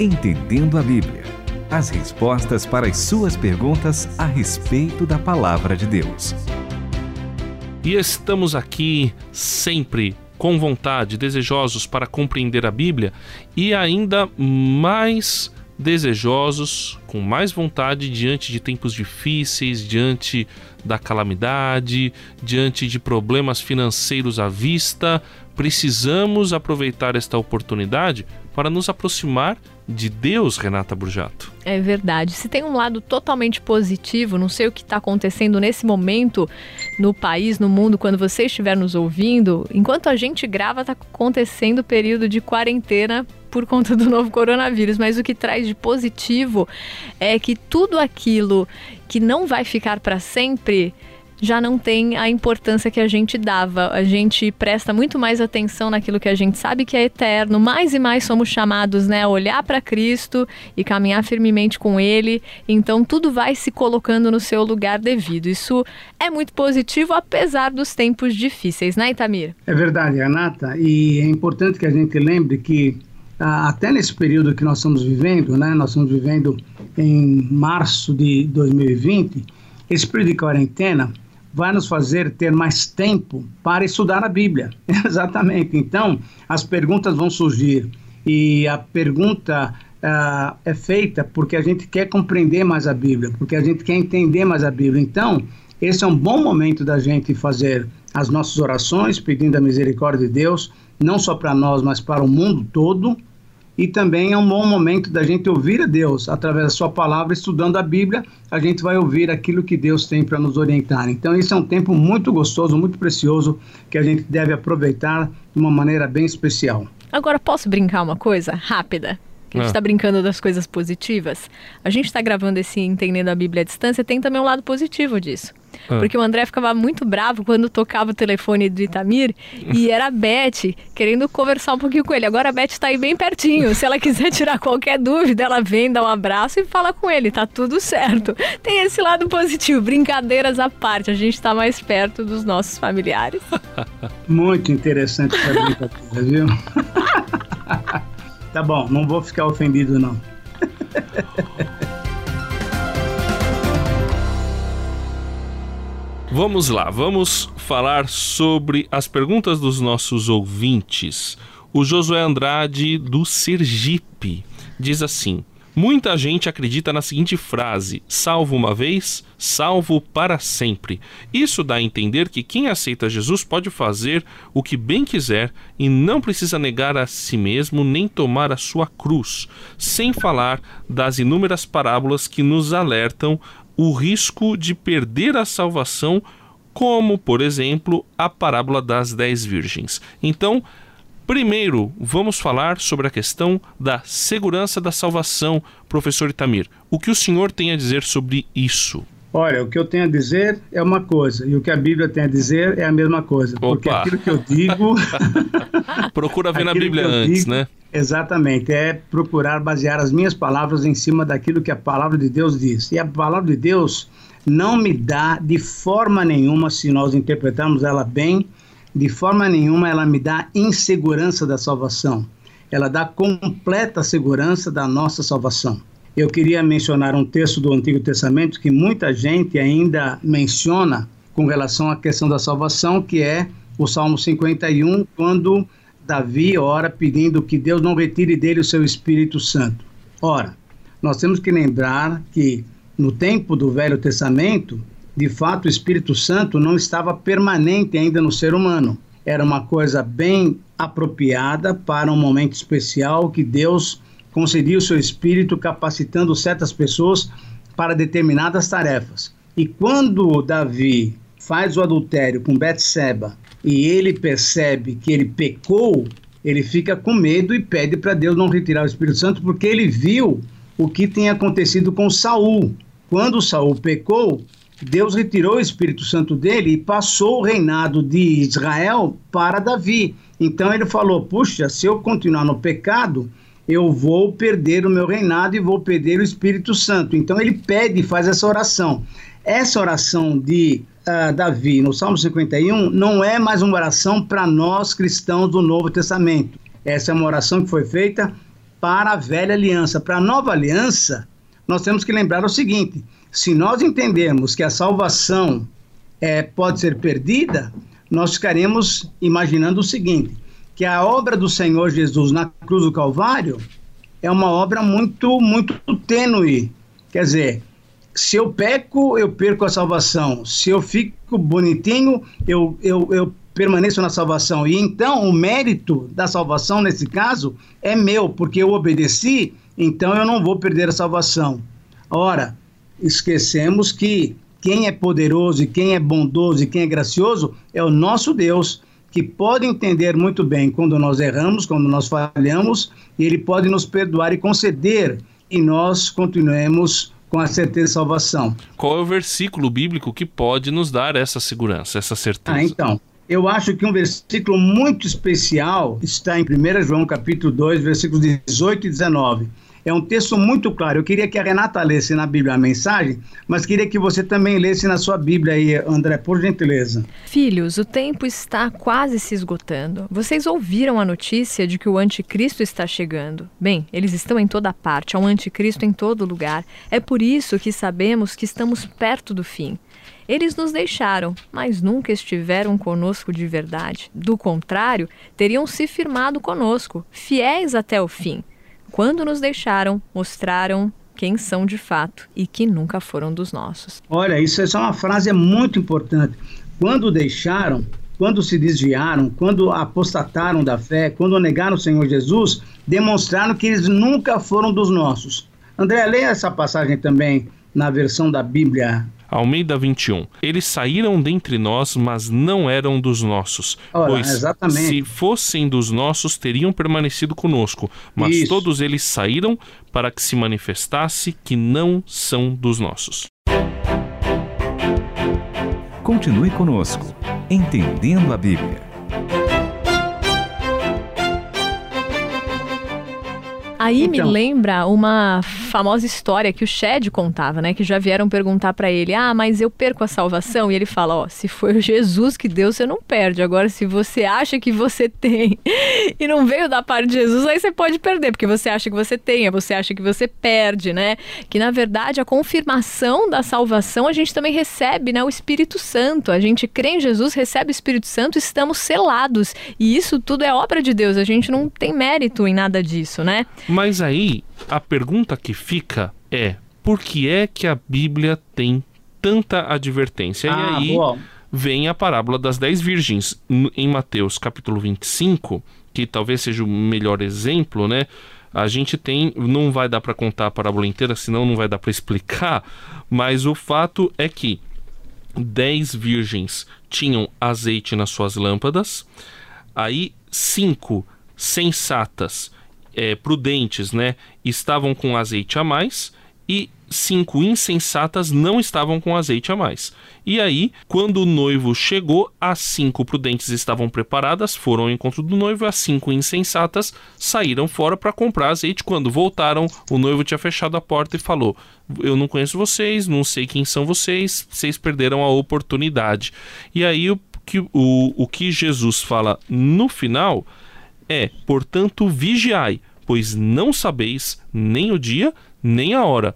Entendendo a Bíblia. As respostas para as suas perguntas a respeito da palavra de Deus. E estamos aqui sempre com vontade, desejosos para compreender a Bíblia e ainda mais desejosos, com mais vontade diante de tempos difíceis, diante da calamidade, diante de problemas financeiros à vista, precisamos aproveitar esta oportunidade para nos aproximar de Deus, Renata Burjato. É verdade. Se tem um lado totalmente positivo, não sei o que está acontecendo nesse momento no país, no mundo, quando você estiver nos ouvindo, enquanto a gente grava, está acontecendo o período de quarentena por conta do novo coronavírus, mas o que traz de positivo é que tudo aquilo que não vai ficar para sempre já não tem a importância que a gente dava. A gente presta muito mais atenção naquilo que a gente sabe que é eterno. Mais e mais somos chamados né, a olhar para Cristo e caminhar firmemente com Ele. Então tudo vai se colocando no seu lugar devido. Isso é muito positivo, apesar dos tempos difíceis, né, Itamir? É verdade, Renata. E é importante que a gente lembre que até nesse período que nós estamos vivendo, né, nós estamos vivendo em março de 2020, esse período de quarentena vai nos fazer ter mais tempo para estudar a Bíblia. Exatamente. Então, as perguntas vão surgir. E a pergunta uh, é feita porque a gente quer compreender mais a Bíblia, porque a gente quer entender mais a Bíblia. Então, esse é um bom momento da gente fazer as nossas orações, pedindo a misericórdia de Deus, não só para nós, mas para o mundo todo e também é um bom momento da gente ouvir a Deus através da sua palavra, estudando a Bíblia, a gente vai ouvir aquilo que Deus tem para nos orientar. Então, isso é um tempo muito gostoso, muito precioso, que a gente deve aproveitar de uma maneira bem especial. Agora, posso brincar uma coisa rápida? a gente está ah. brincando das coisas positivas. A gente está gravando esse Entendendo a Bíblia à Distância, tem também um lado positivo disso. Ah. Porque o André ficava muito bravo quando tocava o telefone do Itamir e era a Beth querendo conversar um pouquinho com ele. Agora a Beth está aí bem pertinho. Se ela quiser tirar qualquer dúvida, ela vem, dá um abraço e fala com ele. Tá tudo certo. Tem esse lado positivo, brincadeiras à parte. A gente está mais perto dos nossos familiares. Muito interessante essa brincadeira, viu? Tá bom, não vou ficar ofendido, não. Vamos lá, vamos falar sobre as perguntas dos nossos ouvintes. O Josué Andrade, do Sergipe, diz assim: Muita gente acredita na seguinte frase: salvo uma vez, salvo para sempre. Isso dá a entender que quem aceita Jesus pode fazer o que bem quiser e não precisa negar a si mesmo nem tomar a sua cruz, sem falar das inúmeras parábolas que nos alertam o risco de perder a salvação, como, por exemplo, a parábola das dez virgens. Então, Primeiro, vamos falar sobre a questão da segurança da salvação, professor Itamir. O que o senhor tem a dizer sobre isso? Olha, o que eu tenho a dizer é uma coisa, e o que a Bíblia tem a dizer é a mesma coisa. Opa. Porque aquilo que eu digo. Procura ver na Bíblia antes, digo, né? Exatamente, é procurar basear as minhas palavras em cima daquilo que a palavra de Deus diz. E a palavra de Deus não me dá de forma nenhuma, se nós interpretarmos ela bem, de forma nenhuma ela me dá insegurança da salvação. Ela dá completa segurança da nossa salvação. Eu queria mencionar um texto do Antigo Testamento que muita gente ainda menciona com relação à questão da salvação, que é o Salmo 51, quando Davi ora pedindo que Deus não retire dele o seu Espírito Santo. Ora, nós temos que lembrar que no tempo do Velho Testamento, de fato, o Espírito Santo não estava permanente ainda no ser humano. Era uma coisa bem apropriada para um momento especial que Deus concedia o seu Espírito, capacitando certas pessoas para determinadas tarefas. E quando Davi faz o adultério com Betseba e ele percebe que ele pecou, ele fica com medo e pede para Deus não retirar o Espírito Santo, porque ele viu o que tem acontecido com Saul. Quando Saul pecou, Deus retirou o Espírito Santo dele e passou o reinado de Israel para Davi. Então ele falou: Puxa, se eu continuar no pecado, eu vou perder o meu reinado e vou perder o Espírito Santo. Então ele pede e faz essa oração. Essa oração de uh, Davi no Salmo 51 não é mais uma oração para nós cristãos do Novo Testamento. Essa é uma oração que foi feita para a velha aliança. Para a nova aliança, nós temos que lembrar o seguinte: se nós entendermos que a salvação é, pode ser perdida, nós ficaremos imaginando o seguinte: que a obra do Senhor Jesus na cruz do Calvário é uma obra muito, muito tênue. Quer dizer, se eu peco, eu perco a salvação. Se eu fico bonitinho, eu, eu, eu permaneço na salvação. E então o mérito da salvação, nesse caso, é meu, porque eu obedeci, então eu não vou perder a salvação. Ora, esquecemos que quem é poderoso e quem é bondoso e quem é gracioso é o nosso Deus, que pode entender muito bem quando nós erramos, quando nós falhamos, e ele pode nos perdoar e conceder e nós continuemos com a certeza de salvação. Qual é o versículo bíblico que pode nos dar essa segurança, essa certeza? Ah, então, eu acho que um versículo muito especial está em 1 João capítulo 2, versículos 18 e 19 é um texto muito claro. Eu queria que a Renata lesse na Bíblia a mensagem, mas queria que você também lesse na sua Bíblia aí, André, por gentileza. Filhos, o tempo está quase se esgotando. Vocês ouviram a notícia de que o anticristo está chegando? Bem, eles estão em toda parte, há um anticristo em todo lugar. É por isso que sabemos que estamos perto do fim. Eles nos deixaram, mas nunca estiveram conosco de verdade. Do contrário, teriam se firmado conosco, fiéis até o fim quando nos deixaram, mostraram quem são de fato e que nunca foram dos nossos. Olha, isso é só uma frase muito importante. Quando deixaram, quando se desviaram, quando apostataram da fé, quando negaram o Senhor Jesus, demonstraram que eles nunca foram dos nossos. André, leia essa passagem também na versão da Bíblia Almeida 21. Eles saíram dentre nós, mas não eram dos nossos. Ora, pois exatamente. se fossem dos nossos, teriam permanecido conosco. Mas Isso. todos eles saíram para que se manifestasse que não são dos nossos. Continue conosco, entendendo a Bíblia. Aí então, me lembra uma famosa história que o Shed contava, né? Que já vieram perguntar para ele: "Ah, mas eu perco a salvação?" E ele fala: "Ó, se foi o Jesus que deu, você não perde. Agora se você acha que você tem e não veio da parte de Jesus, aí você pode perder, porque você acha que você tem, você acha que você perde, né? Que na verdade a confirmação da salvação a gente também recebe, né, o Espírito Santo. A gente crê em Jesus, recebe o Espírito Santo, estamos selados. E isso tudo é obra de Deus. A gente não tem mérito em nada disso, né? Mas aí a pergunta que fica é: por que é que a Bíblia tem tanta advertência? Ah, e aí boa. vem a parábola das dez virgens em Mateus capítulo 25, que talvez seja o melhor exemplo, né? A gente tem, não vai dar para contar a parábola inteira, senão não vai dar para explicar, mas o fato é que dez virgens tinham azeite nas suas lâmpadas, aí cinco sensatas é, prudentes, né, estavam com azeite a mais e cinco insensatas não estavam com azeite a mais. E aí, quando o noivo chegou, as cinco prudentes estavam preparadas, foram ao encontro do noivo, as cinco insensatas saíram fora para comprar azeite. Quando voltaram, o noivo tinha fechado a porta e falou: Eu não conheço vocês, não sei quem são vocês, vocês perderam a oportunidade. E aí, o que, o, o que Jesus fala no final é, portanto, vigiai, pois não sabeis nem o dia, nem a hora.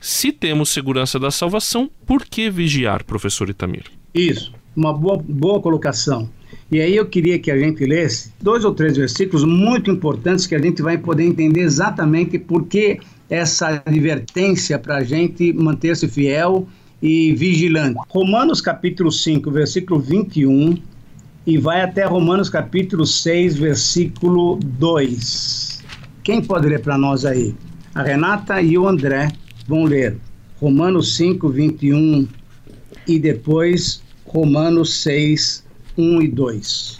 Se temos segurança da salvação, por que vigiar, professor Itamir? Isso, uma boa, boa colocação. E aí eu queria que a gente lesse dois ou três versículos muito importantes que a gente vai poder entender exatamente por que essa advertência para a gente manter-se fiel e vigilante. Romanos capítulo 5, versículo 21 e vai até Romanos capítulo 6, versículo 2. Quem pode ler para nós aí? A Renata e o André vão ler Romanos 5, 21 e depois Romanos 6, 1 e 2.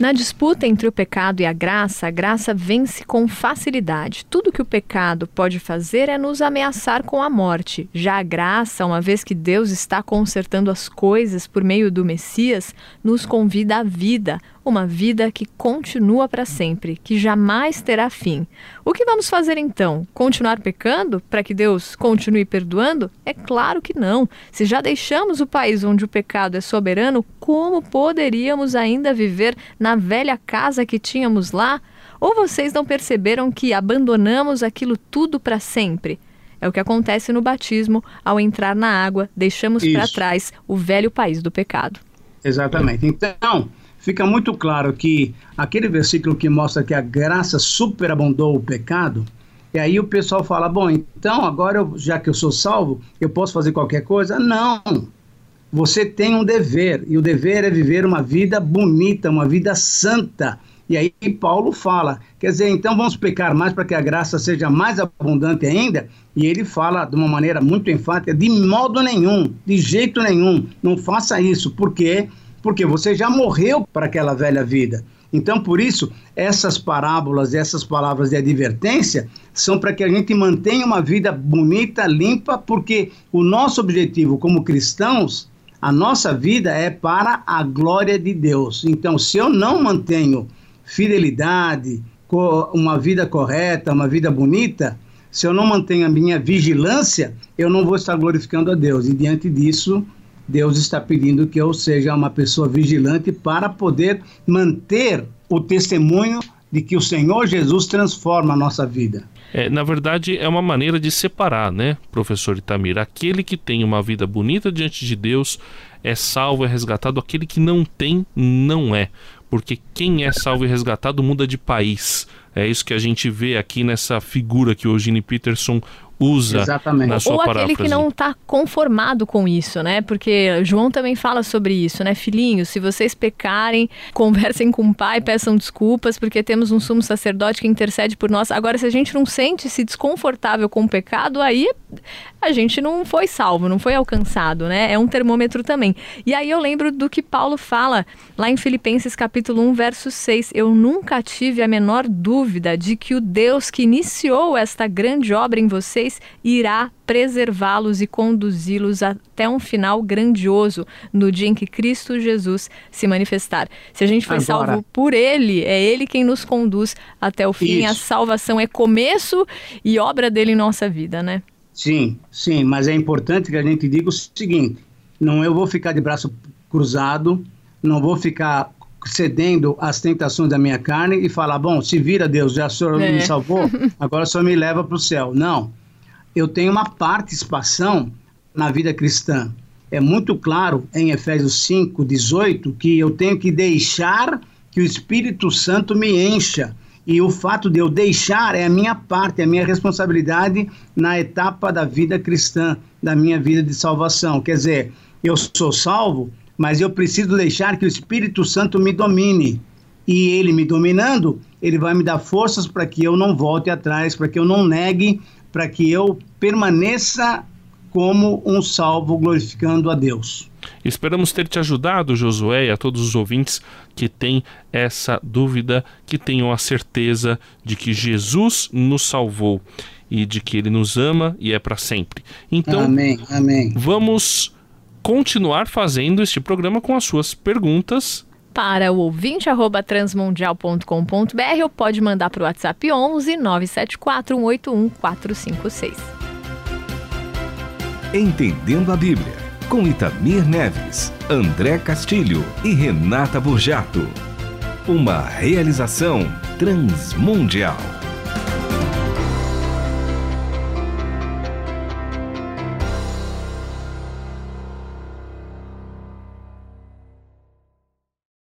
Na disputa entre o pecado e a graça, a graça vence com facilidade. Tudo que o pecado pode fazer é nos ameaçar com a morte. Já a graça, uma vez que Deus está consertando as coisas por meio do Messias, nos convida à vida, uma vida que continua para sempre, que jamais terá fim. O que vamos fazer então? Continuar pecando para que Deus continue perdoando? É claro que não. Se já deixamos o país onde o pecado é soberano, como poderíamos ainda viver na velha casa que tínhamos lá? Ou vocês não perceberam que abandonamos aquilo tudo para sempre? É o que acontece no batismo ao entrar na água, deixamos para trás o velho país do pecado. Exatamente. Então, fica muito claro que aquele versículo que mostra que a graça superabundou o pecado, e aí o pessoal fala: bom, então agora, eu, já que eu sou salvo, eu posso fazer qualquer coisa? Não! Você tem um dever, e o dever é viver uma vida bonita, uma vida santa. E aí Paulo fala, quer dizer, então vamos pecar mais para que a graça seja mais abundante ainda? E ele fala de uma maneira muito enfática, de modo nenhum, de jeito nenhum, não faça isso. Por quê? Porque você já morreu para aquela velha vida. Então, por isso, essas parábolas, essas palavras de advertência são para que a gente mantenha uma vida bonita, limpa, porque o nosso objetivo como cristãos, a nossa vida é para a glória de Deus. Então, se eu não mantenho fidelidade, uma vida correta, uma vida bonita, se eu não mantenho a minha vigilância, eu não vou estar glorificando a Deus. E diante disso, Deus está pedindo que eu seja uma pessoa vigilante para poder manter o testemunho de que o Senhor Jesus transforma a nossa vida. É, na verdade, é uma maneira de separar, né, professor Itamir? Aquele que tem uma vida bonita diante de Deus é salvo, é resgatado, aquele que não tem, não é. Porque quem é salvo e resgatado muda de país. É isso que a gente vê aqui nessa figura que o Eugene Peterson usa Exatamente. na sua Ou aquele que não está conformado com isso, né? Porque João também fala sobre isso, né? Filhinhos, se vocês pecarem, conversem com o pai, peçam desculpas, porque temos um sumo sacerdote que intercede por nós. Agora, se a gente não sente-se desconfortável com o pecado, aí a gente não foi salvo, não foi alcançado, né? É um termômetro também. E aí eu lembro do que Paulo fala lá em Filipenses capítulo 1, verso 6. Eu nunca tive a menor dúvida de que o Deus que iniciou esta grande obra em vocês irá preservá-los e conduzi-los até um final grandioso no dia em que Cristo Jesus se manifestar. Se a gente foi Agora. salvo por Ele, é Ele quem nos conduz até o fim. Isso. A salvação é começo e obra dele em nossa vida, né? Sim, sim, mas é importante que a gente diga o seguinte: não eu vou ficar de braço cruzado, não vou ficar cedendo às tentações da minha carne e falar, bom, se vira Deus, já o Senhor é. me salvou, agora Senhor me leva para o céu. Não, eu tenho uma participação na vida cristã. É muito claro em Efésios 5, 18, que eu tenho que deixar que o Espírito Santo me encha. E o fato de eu deixar é a minha parte, é a minha responsabilidade na etapa da vida cristã, da minha vida de salvação. Quer dizer, eu sou salvo, mas eu preciso deixar que o Espírito Santo me domine. E ele me dominando, ele vai me dar forças para que eu não volte atrás, para que eu não negue para que eu permaneça como um salvo glorificando a Deus. Esperamos ter te ajudado, Josué, e a todos os ouvintes que têm essa dúvida, que tenham a certeza de que Jesus nos salvou e de que ele nos ama e é para sempre. Então, amém, amém. vamos continuar fazendo este programa com as suas perguntas para o ouvinte arroba transmundial.com.br ou pode mandar para o WhatsApp 11 974 181 456. Entendendo a Bíblia, com Itamir Neves, André Castilho e Renata Burjato. Uma realização transmundial.